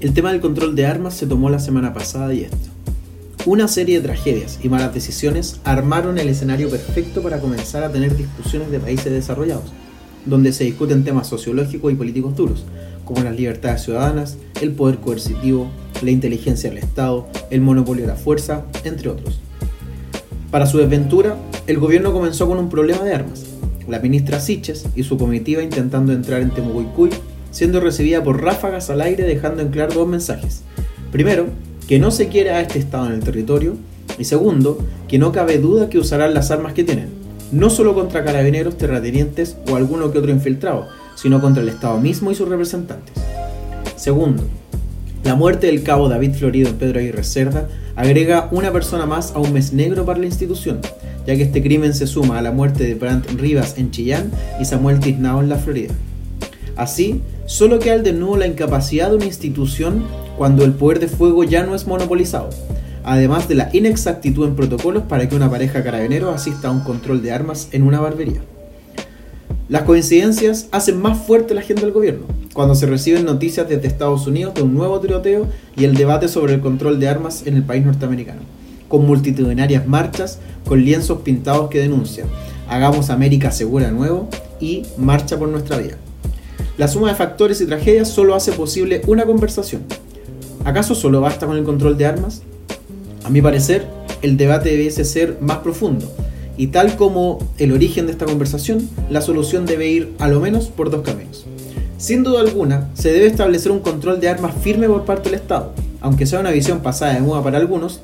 El tema del control de armas se tomó la semana pasada y esto. Una serie de tragedias y malas decisiones armaron el escenario perfecto para comenzar a tener discusiones de países desarrollados, donde se discuten temas sociológicos y políticos duros, como las libertades ciudadanas, el poder coercitivo, la inteligencia del Estado, el monopolio de la fuerza, entre otros. Para su desventura, el gobierno comenzó con un problema de armas. La ministra Siches y su comitiva intentando entrar en Temuguicuy siendo recibida por ráfagas al aire dejando en claro dos mensajes. Primero, que no se quiere a este Estado en el territorio, y segundo, que no cabe duda que usarán las armas que tienen, no solo contra carabineros, terratenientes o alguno que otro infiltrado, sino contra el Estado mismo y sus representantes. Segundo, la muerte del cabo David Florido en Pedro Aguirre Cerda agrega una persona más a un mes negro para la institución, ya que este crimen se suma a la muerte de Brandt Rivas en Chillán y Samuel Tiznao en la Florida. Así, solo queda al desnudo la incapacidad de una institución cuando el poder de fuego ya no es monopolizado, además de la inexactitud en protocolos para que una pareja carabinero asista a un control de armas en una barbería. Las coincidencias hacen más fuerte la agenda del gobierno, cuando se reciben noticias desde Estados Unidos de un nuevo tiroteo y el debate sobre el control de armas en el país norteamericano, con multitudinarias marchas con lienzos pintados que denuncian, hagamos América segura nuevo y marcha por nuestra vida. La suma de factores y tragedias solo hace posible una conversación. ¿Acaso solo basta con el control de armas? A mi parecer, el debate debiese ser más profundo, y tal como el origen de esta conversación, la solución debe ir a lo menos por dos caminos. Sin duda alguna, se debe establecer un control de armas firme por parte del Estado. Aunque sea una visión pasada de moda para algunos,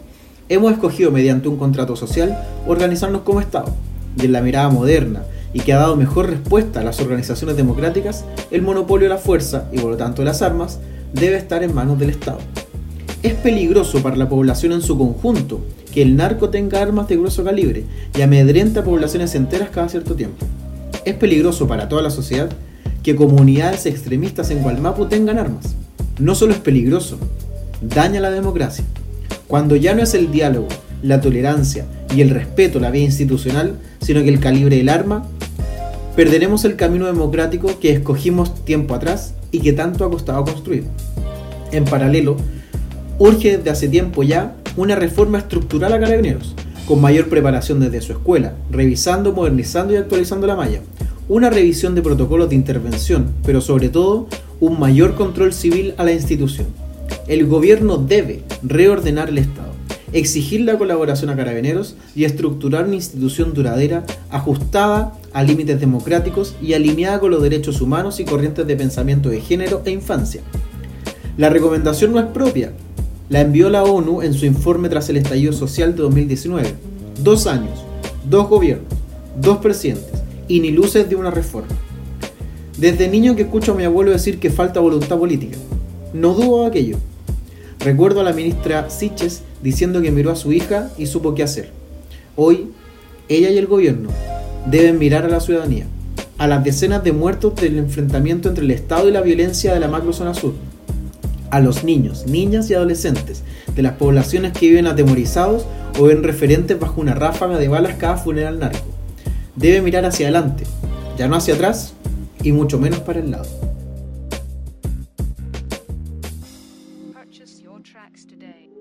hemos escogido mediante un contrato social organizarnos como Estado. Y en la mirada moderna y que ha dado mejor respuesta a las organizaciones democráticas, el monopolio de la fuerza y por lo tanto de las armas debe estar en manos del Estado. Es peligroso para la población en su conjunto que el narco tenga armas de grueso calibre y amedrenta poblaciones enteras cada cierto tiempo. Es peligroso para toda la sociedad que comunidades extremistas en Gualmapu tengan armas. No solo es peligroso, daña la democracia. Cuando ya no es el diálogo, la tolerancia y el respeto a la vía institucional, sino que el calibre del arma perderemos el camino democrático que escogimos tiempo atrás y que tanto ha costado construir. En paralelo, urge desde hace tiempo ya una reforma estructural a carabineros, con mayor preparación desde su escuela, revisando, modernizando y actualizando la malla, una revisión de protocolos de intervención, pero sobre todo un mayor control civil a la institución. El gobierno debe reordenar el Estado exigir la colaboración a carabineros y estructurar una institución duradera ajustada a límites democráticos y alineada con los derechos humanos y corrientes de pensamiento de género e infancia. La recomendación no es propia, la envió la ONU en su informe tras el estallido social de 2019. Dos años, dos gobiernos, dos presidentes y ni luces de una reforma. Desde niño que escucho a mi abuelo decir que falta voluntad política. No dudo de aquello. Recuerdo a la ministra Siches diciendo que miró a su hija y supo qué hacer. Hoy, ella y el gobierno deben mirar a la ciudadanía, a las decenas de muertos del enfrentamiento entre el Estado y la violencia de la macrozona sur, a los niños, niñas y adolescentes de las poblaciones que viven atemorizados o ven referentes bajo una ráfaga de balas cada funeral narco. Debe mirar hacia adelante, ya no hacia atrás y mucho menos para el lado. tracks today.